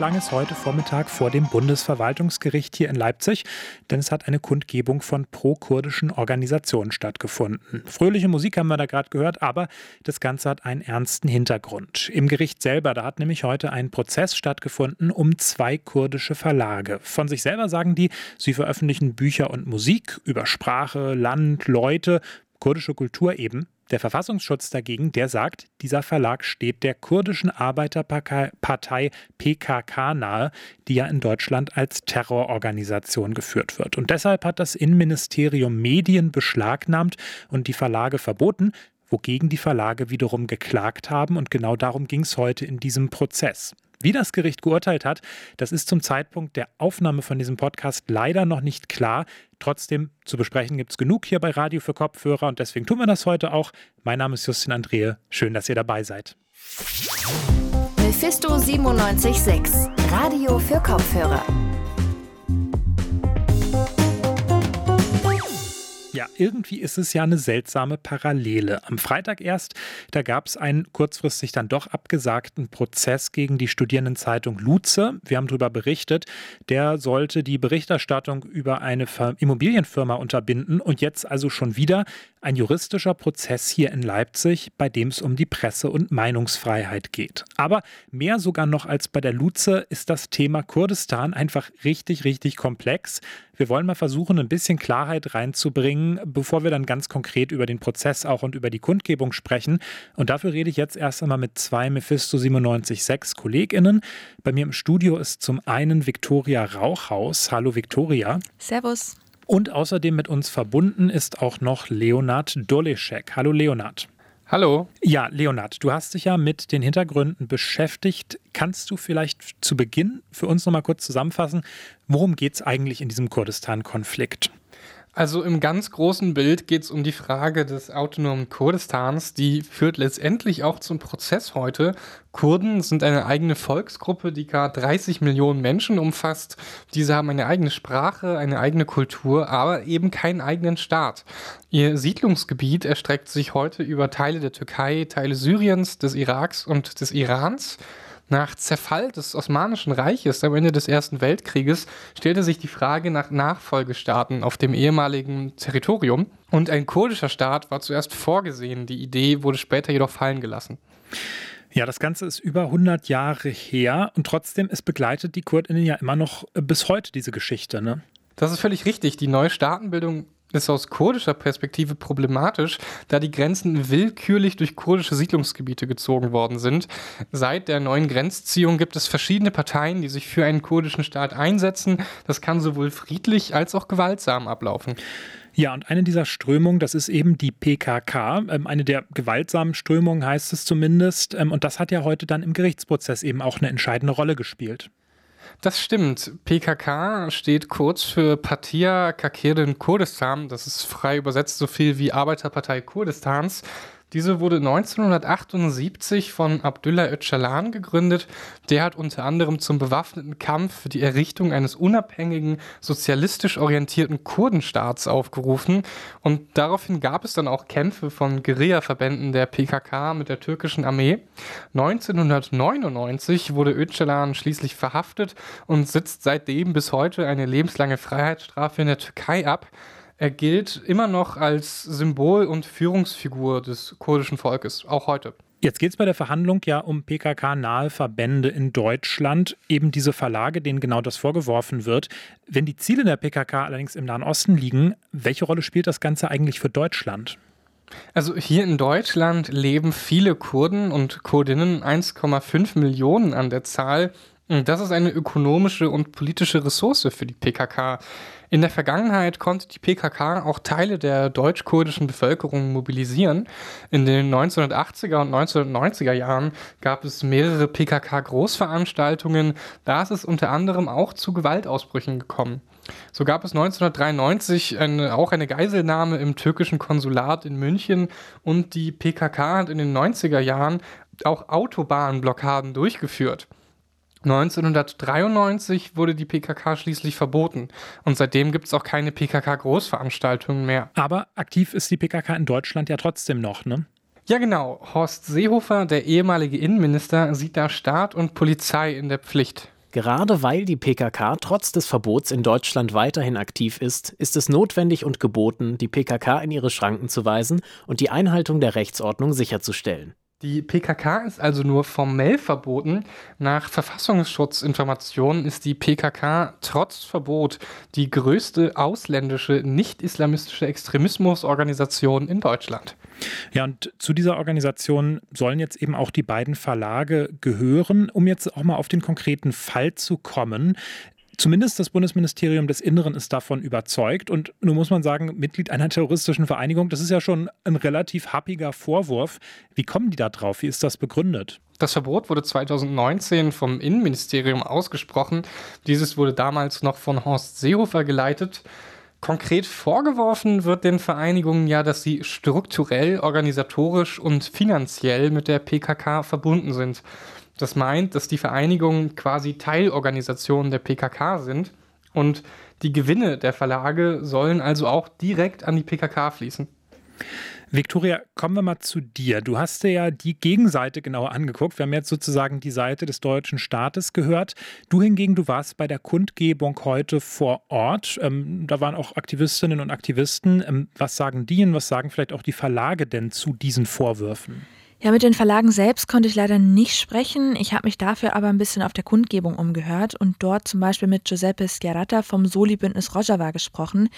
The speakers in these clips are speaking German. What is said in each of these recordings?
klang es heute Vormittag vor dem Bundesverwaltungsgericht hier in Leipzig, denn es hat eine Kundgebung von pro-kurdischen Organisationen stattgefunden. Fröhliche Musik haben wir da gerade gehört, aber das Ganze hat einen ernsten Hintergrund. Im Gericht selber, da hat nämlich heute ein Prozess stattgefunden um zwei kurdische Verlage. Von sich selber sagen die, sie veröffentlichen Bücher und Musik über Sprache, Land, Leute, kurdische Kultur eben. Der Verfassungsschutz dagegen, der sagt, dieser Verlag steht der kurdischen Arbeiterpartei PKK nahe, die ja in Deutschland als Terrororganisation geführt wird. Und deshalb hat das Innenministerium Medien beschlagnahmt und die Verlage verboten, wogegen die Verlage wiederum geklagt haben. Und genau darum ging es heute in diesem Prozess. Wie das Gericht geurteilt hat, das ist zum Zeitpunkt der Aufnahme von diesem Podcast leider noch nicht klar. Trotzdem zu besprechen gibt es genug hier bei Radio für Kopfhörer und deswegen tun wir das heute auch. Mein Name ist Justin Andrehe. Schön, dass ihr dabei seid. Mephisto 976, Radio für Kopfhörer. Ja, irgendwie ist es ja eine seltsame Parallele. Am Freitag erst, da gab es einen kurzfristig dann doch abgesagten Prozess gegen die Studierendenzeitung Luze. Wir haben darüber berichtet. Der sollte die Berichterstattung über eine Immobilienfirma unterbinden und jetzt also schon wieder ein juristischer Prozess hier in Leipzig, bei dem es um die Presse- und Meinungsfreiheit geht. Aber mehr sogar noch als bei der Luze ist das Thema Kurdistan einfach richtig, richtig komplex. Wir wollen mal versuchen, ein bisschen Klarheit reinzubringen, bevor wir dann ganz konkret über den Prozess auch und über die Kundgebung sprechen. Und dafür rede ich jetzt erst einmal mit zwei Mephisto 976 KollegInnen. Bei mir im Studio ist zum einen Viktoria Rauchhaus. Hallo Viktoria. Servus. Und außerdem mit uns verbunden ist auch noch Leonard Doleschek. Hallo Leonard. Hallo. Ja, Leonard, du hast dich ja mit den Hintergründen beschäftigt. Kannst du vielleicht zu Beginn für uns noch mal kurz zusammenfassen, worum geht es eigentlich in diesem Kurdistan-Konflikt? Also im ganz großen Bild geht es um die Frage des autonomen Kurdistans. Die führt letztendlich auch zum Prozess heute. Kurden sind eine eigene Volksgruppe, die gar 30 Millionen Menschen umfasst. Diese haben eine eigene Sprache, eine eigene Kultur, aber eben keinen eigenen Staat. Ihr Siedlungsgebiet erstreckt sich heute über Teile der Türkei, Teile Syriens, des Iraks und des Irans. Nach Zerfall des Osmanischen Reiches am Ende des Ersten Weltkrieges stellte sich die Frage nach Nachfolgestaaten auf dem ehemaligen Territorium und ein kurdischer Staat war zuerst vorgesehen. Die Idee wurde später jedoch fallen gelassen. Ja, das Ganze ist über 100 Jahre her und trotzdem, es begleitet die Kurdinnen ja immer noch bis heute diese Geschichte, ne? Das ist völlig richtig. Die neue Staatenbildung ist aus kurdischer Perspektive problematisch, da die Grenzen willkürlich durch kurdische Siedlungsgebiete gezogen worden sind. Seit der neuen Grenzziehung gibt es verschiedene Parteien, die sich für einen kurdischen Staat einsetzen. Das kann sowohl friedlich als auch gewaltsam ablaufen. Ja, und eine dieser Strömungen, das ist eben die PKK. Ähm, eine der gewaltsamen Strömungen heißt es zumindest. Ähm, und das hat ja heute dann im Gerichtsprozess eben auch eine entscheidende Rolle gespielt. Das stimmt. PKK steht kurz für Partia Kakirin Kurdistan. Das ist frei übersetzt so viel wie Arbeiterpartei Kurdistans. Diese wurde 1978 von Abdullah Öcalan gegründet. Der hat unter anderem zum bewaffneten Kampf für die Errichtung eines unabhängigen, sozialistisch orientierten Kurdenstaats aufgerufen. Und daraufhin gab es dann auch Kämpfe von Guerillaverbänden der PKK mit der türkischen Armee. 1999 wurde Öcalan schließlich verhaftet und sitzt seitdem bis heute eine lebenslange Freiheitsstrafe in der Türkei ab. Er gilt immer noch als Symbol und Führungsfigur des kurdischen Volkes, auch heute. Jetzt geht es bei der Verhandlung ja um PKK-nahe Verbände in Deutschland, eben diese Verlage, denen genau das vorgeworfen wird. Wenn die Ziele der PKK allerdings im Nahen Osten liegen, welche Rolle spielt das Ganze eigentlich für Deutschland? Also hier in Deutschland leben viele Kurden und Kurdinnen, 1,5 Millionen an der Zahl. Das ist eine ökonomische und politische Ressource für die PKK. In der Vergangenheit konnte die PKK auch Teile der deutsch-kurdischen Bevölkerung mobilisieren. In den 1980er und 1990er Jahren gab es mehrere PKK-Großveranstaltungen. Da ist es unter anderem auch zu Gewaltausbrüchen gekommen. So gab es 1993 eine, auch eine Geiselnahme im türkischen Konsulat in München und die PKK hat in den 90er Jahren auch Autobahnblockaden durchgeführt. 1993 wurde die PKK schließlich verboten und seitdem gibt es auch keine PKK-Großveranstaltungen mehr. Aber aktiv ist die PKK in Deutschland ja trotzdem noch, ne? Ja, genau. Horst Seehofer, der ehemalige Innenminister, sieht da Staat und Polizei in der Pflicht. Gerade weil die PKK trotz des Verbots in Deutschland weiterhin aktiv ist, ist es notwendig und geboten, die PKK in ihre Schranken zu weisen und die Einhaltung der Rechtsordnung sicherzustellen. Die PKK ist also nur formell verboten. Nach Verfassungsschutzinformationen ist die PKK trotz Verbot die größte ausländische nicht-islamistische Extremismusorganisation in Deutschland. Ja, und zu dieser Organisation sollen jetzt eben auch die beiden Verlage gehören. Um jetzt auch mal auf den konkreten Fall zu kommen, Zumindest das Bundesministerium des Inneren ist davon überzeugt. Und nun muss man sagen, Mitglied einer terroristischen Vereinigung, das ist ja schon ein relativ happiger Vorwurf. Wie kommen die da drauf? Wie ist das begründet? Das Verbot wurde 2019 vom Innenministerium ausgesprochen. Dieses wurde damals noch von Horst Seehofer geleitet. Konkret vorgeworfen wird den Vereinigungen ja, dass sie strukturell, organisatorisch und finanziell mit der PKK verbunden sind. Das meint, dass die Vereinigungen quasi Teilorganisationen der PKK sind und die Gewinne der Verlage sollen also auch direkt an die PKK fließen. Viktoria, kommen wir mal zu dir. Du hast dir ja die Gegenseite genauer angeguckt. Wir haben jetzt sozusagen die Seite des deutschen Staates gehört. Du hingegen, du warst bei der Kundgebung heute vor Ort. Ähm, da waren auch Aktivistinnen und Aktivisten. Ähm, was sagen die und was sagen vielleicht auch die Verlage denn zu diesen Vorwürfen? Ja, mit den Verlagen selbst konnte ich leider nicht sprechen. Ich habe mich dafür aber ein bisschen auf der Kundgebung umgehört und dort zum Beispiel mit Giuseppe Schiaratta vom Soli-Bündnis Rojava gesprochen.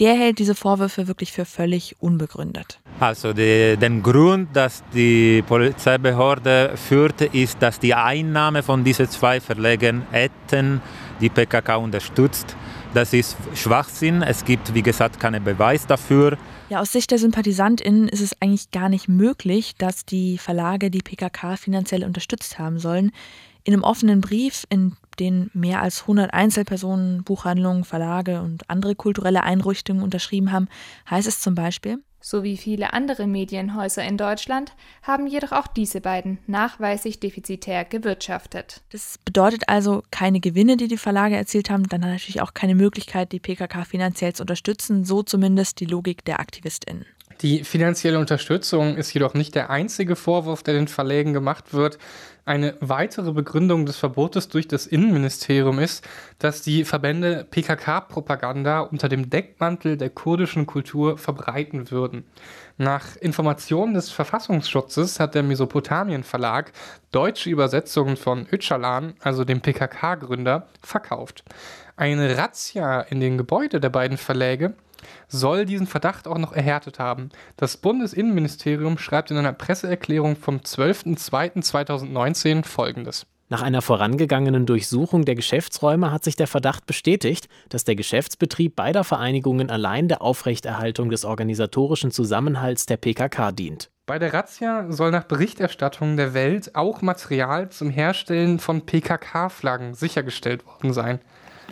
Der hält diese Vorwürfe wirklich für völlig unbegründet. Also die, den Grund, dass die Polizeibehörde führt, ist, dass die Einnahme von diesen zwei Verlegen hätten die PKK unterstützt. Das ist Schwachsinn. Es gibt, wie gesagt, keinen Beweis dafür. Ja, aus Sicht der SympathisantInnen ist es eigentlich gar nicht möglich, dass die Verlage die PKK finanziell unterstützt haben sollen. In einem offenen Brief, in den mehr als 100 Einzelpersonen, Buchhandlungen, Verlage und andere kulturelle Einrichtungen unterschrieben haben, heißt es zum Beispiel, sowie viele andere Medienhäuser in Deutschland haben jedoch auch diese beiden nachweislich defizitär gewirtschaftet. Das bedeutet also keine Gewinne, die die Verlage erzielt haben, dann natürlich auch keine Möglichkeit, die PKK finanziell zu unterstützen, so zumindest die Logik der AktivistInnen. Die finanzielle Unterstützung ist jedoch nicht der einzige Vorwurf, der den Verlägen gemacht wird. Eine weitere Begründung des Verbotes durch das Innenministerium ist, dass die Verbände PKK-Propaganda unter dem Deckmantel der kurdischen Kultur verbreiten würden. Nach Informationen des Verfassungsschutzes hat der Mesopotamien Verlag deutsche Übersetzungen von Öcalan, also dem PKK-Gründer, verkauft. Eine Razzia in den Gebäuden der beiden Verläge soll diesen Verdacht auch noch erhärtet haben. Das Bundesinnenministerium schreibt in einer Presseerklärung vom 12.02.2019 folgendes. Nach einer vorangegangenen Durchsuchung der Geschäftsräume hat sich der Verdacht bestätigt, dass der Geschäftsbetrieb beider Vereinigungen allein der Aufrechterhaltung des organisatorischen Zusammenhalts der PKK dient. Bei der Razzia soll nach Berichterstattung der Welt auch Material zum Herstellen von PKK-Flaggen sichergestellt worden sein.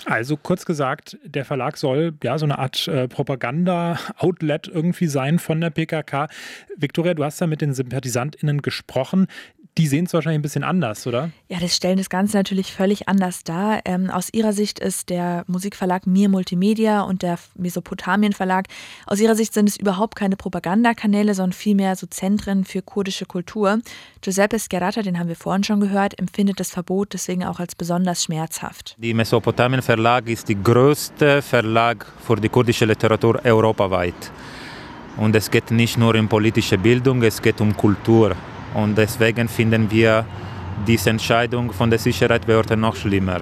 Also kurz gesagt, der Verlag soll ja so eine Art äh, Propaganda-Outlet irgendwie sein von der PKK. Viktoria, du hast ja mit den SympathisantInnen gesprochen die sehen es wahrscheinlich ein bisschen anders, oder? Ja, das stellen das Ganze natürlich völlig anders dar. Ähm, aus ihrer Sicht ist der Musikverlag Mir Multimedia und der Mesopotamien Verlag, aus ihrer Sicht sind es überhaupt keine Propagandakanäle, sondern vielmehr so Zentren für kurdische Kultur. Giuseppe Scherata, den haben wir vorhin schon gehört, empfindet das Verbot deswegen auch als besonders schmerzhaft. Die Mesopotamien Verlag ist der größte Verlag für die kurdische Literatur europaweit. Und es geht nicht nur um politische Bildung, es geht um Kultur. Und deswegen finden wir diese Entscheidung von der Sicherheitsbehörde noch schlimmer.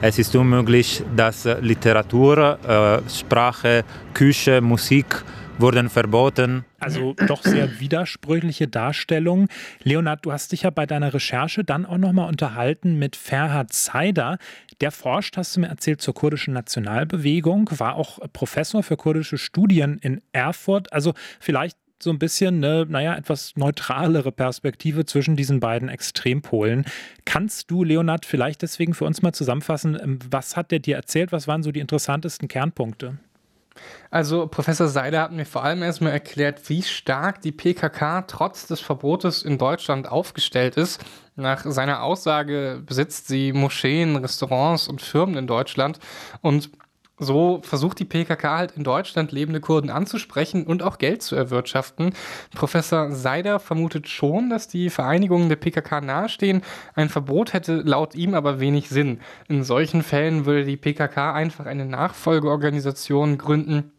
Es ist unmöglich, dass Literatur, äh, Sprache, Küche, Musik wurden verboten. Also doch sehr widersprüchliche Darstellung. Leonard, du hast dich ja bei deiner Recherche dann auch nochmal unterhalten mit Ferhat Zaider. Der forscht, hast du mir erzählt, zur kurdischen Nationalbewegung, war auch Professor für kurdische Studien in Erfurt. Also vielleicht so ein bisschen eine, naja, etwas neutralere Perspektive zwischen diesen beiden Extrempolen. Kannst du, Leonard, vielleicht deswegen für uns mal zusammenfassen, ähm, was hat der dir erzählt? Was waren so die interessantesten Kernpunkte? Also Professor Seiler hat mir vor allem erstmal erklärt, wie stark die PKK trotz des Verbotes in Deutschland aufgestellt ist. Nach seiner Aussage besitzt sie Moscheen, Restaurants und Firmen in Deutschland und So versucht die PKK halt in Deutschland lebende Kurden anzusprechen und auch Geld zu erwirtschaften. Professor Seider vermutet schon, dass die Vereinigungen der PKK nahestehen. Ein Verbot hätte laut ihm aber wenig Sinn. In solchen Fällen würde die PKK einfach eine Nachfolgeorganisation gründen.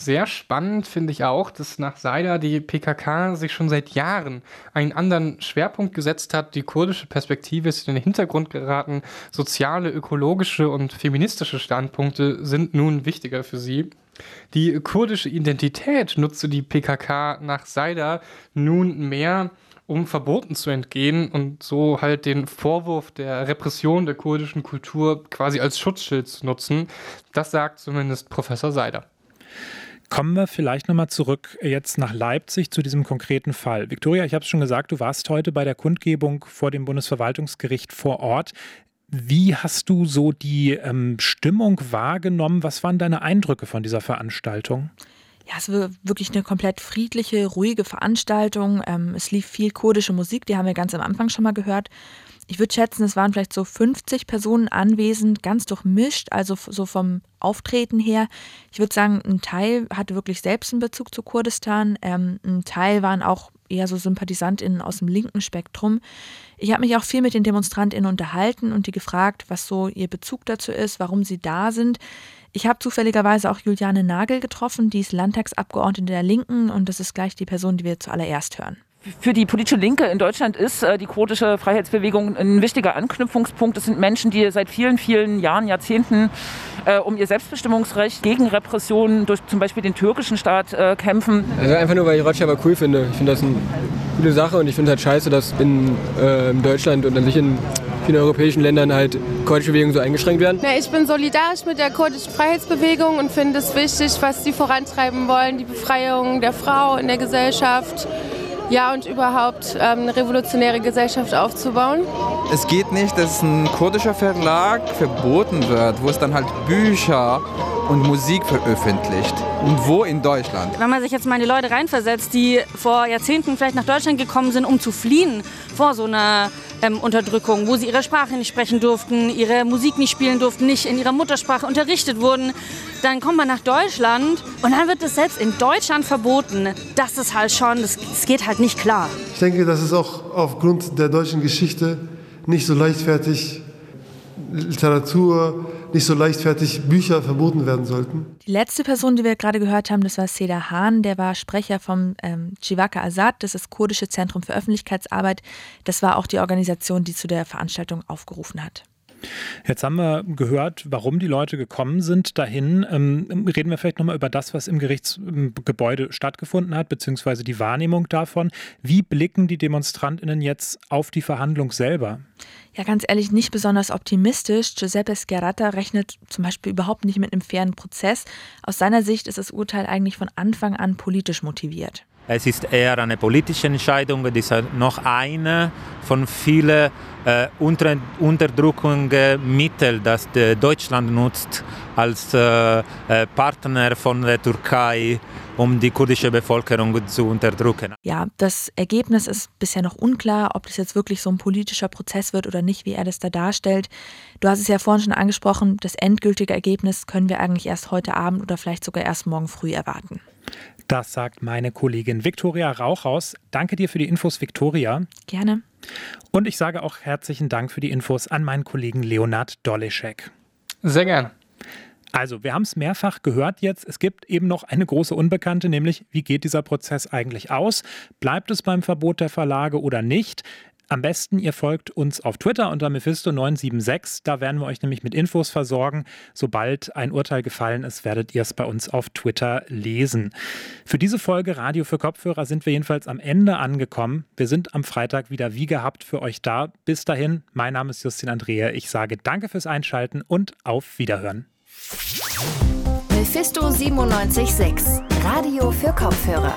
Sehr spannend finde ich auch, dass nach Seider die PKK sich schon seit Jahren einen anderen Schwerpunkt gesetzt hat. Die kurdische Perspektive ist in den Hintergrund geraten. Soziale, ökologische und feministische Standpunkte sind nun wichtiger für sie. Die kurdische Identität nutzte die PKK nach Seider nun mehr um Verboten zu entgehen und so halt den Vorwurf der Repression der kurdischen Kultur quasi als Schutzschild zu nutzen. Das sagt zumindest Professor Seider. Kommen wir vielleicht nochmal zurück jetzt nach Leipzig zu diesem konkreten Fall. Viktoria, ich habe es schon gesagt, du warst heute bei der Kundgebung vor dem Bundesverwaltungsgericht vor Ort. Wie hast du so die ähm, Stimmung wahrgenommen? Was waren deine Eindrücke von dieser Veranstaltung? Ja, es war wirklich eine komplett friedliche, ruhige Veranstaltung. Ähm, es lief viel kurdische Musik, die haben wir ganz am Anfang schon mal gehört. Ich würde schätzen, es waren vielleicht so 50 Personen anwesend, ganz durchmischt, also so vom Auftreten her. Ich würde sagen, ein Teil hatte wirklich selbst einen Bezug zu Kurdistan, ähm, ein Teil waren auch eher so SympathisantInnen aus dem linken Spektrum. Ich habe mich auch viel mit den DemonstrantInnen unterhalten und die gefragt, was so ihr Bezug dazu ist, warum sie da sind. Ich habe zufälligerweise auch Juliane Nagel getroffen, die ist Landtagsabgeordnete der Linken und das ist gleich die Person, die wir zuallererst hören für die politische Linke in Deutschland ist äh, die kurdische Freiheitsbewegung ein wichtiger Anknüpfungspunkt. Es sind Menschen, die seit vielen, vielen Jahren, Jahrzehnten äh, um ihr Selbstbestimmungsrecht gegen Repressionen durch zum Beispiel den türkischen Staat äh, kämpfen. Also einfach nur, weil ich Rojava cool finde. Ich finde das eine gute Sache und ich finde halt scheiße, dass in, äh, in Deutschland und an sich in vielen europäischen Ländern halt kurdische Bewegungen so eingeschränkt werden? Ja, ich bin solidarisch mit der kurdischen Freiheitsbewegung und finde es wichtig, was sie vorantreiben wollen, die Befreiung der Frau in der Gesellschaft ja, und überhaupt ähm, eine revolutionäre Gesellschaft aufzubauen. Es geht nicht, dass ein kurdischer Verlag verboten wird, wo es dann halt Bücher und Musik veröffentlicht. Und wo in Deutschland? Wenn man sich jetzt mal in die Leute reinversetzt, die vor Jahrzehnten vielleicht nach Deutschland gekommen sind, um zu fliehen vor so einer ähm, Unterdrückung, wo sie ihre Sprache nicht sprechen durften, ihre Musik nicht spielen durften, nicht in ihrer Muttersprache unterrichtet wurden. Dann kommt man nach Deutschland und dann wird es selbst in Deutschland verboten. Das ist halt schon, das, das geht halt nicht klar. Ich denke, das ist auch aufgrund der deutschen Geschichte nicht so leichtfertig Literatur, nicht so leichtfertig Bücher verboten werden sollten. Die letzte Person, die wir gerade gehört haben, das war Seda Hahn, der war Sprecher vom ähm, Chivaka Azad, das ist das kurdische Zentrum für Öffentlichkeitsarbeit. Das war auch die Organisation, die zu der Veranstaltung aufgerufen hat. Jetzt haben wir gehört, warum die Leute gekommen sind dahin. Ähm, reden wir vielleicht nochmal über das, was im Gerichtsgebäude stattgefunden hat, beziehungsweise die Wahrnehmung davon. Wie blicken die DemonstrantInnen jetzt auf die Verhandlung selber? Ja, ganz ehrlich, nicht besonders optimistisch. Giuseppe Schiarata rechnet zum Beispiel überhaupt nicht mit einem fairen Prozess. Aus seiner Sicht ist das Urteil eigentlich von Anfang an politisch motiviert. Es ist eher eine politische Entscheidung. Es ist noch eine von vielen äh, Unter Unterdrückungsmitteln, das Deutschland nutzt als äh, äh, Partner von der Türkei, um die kurdische Bevölkerung zu unterdrücken. Ja, das Ergebnis ist bisher noch unklar, ob das jetzt wirklich so ein politischer Prozess wird oder nicht, wie er das da darstellt. Du hast es ja vorhin schon angesprochen, das endgültige Ergebnis können wir eigentlich erst heute Abend oder vielleicht sogar erst morgen früh erwarten. Das sagt meine Kollegin Viktoria Rauchhaus. Danke dir für die Infos, Viktoria. Gerne. Und ich sage auch herzlichen Dank für die Infos an meinen Kollegen Leonard Doleschek. Sehr gern. Also, wir haben es mehrfach gehört jetzt. Es gibt eben noch eine große Unbekannte, nämlich wie geht dieser Prozess eigentlich aus? Bleibt es beim Verbot der Verlage oder nicht? Am besten, ihr folgt uns auf Twitter unter Mephisto976. Da werden wir euch nämlich mit Infos versorgen. Sobald ein Urteil gefallen ist, werdet ihr es bei uns auf Twitter lesen. Für diese Folge Radio für Kopfhörer sind wir jedenfalls am Ende angekommen. Wir sind am Freitag wieder wie gehabt für euch da. Bis dahin, mein Name ist Justin Andrea. Ich sage danke fürs Einschalten und auf Wiederhören. Mephisto 976, Radio für Kopfhörer.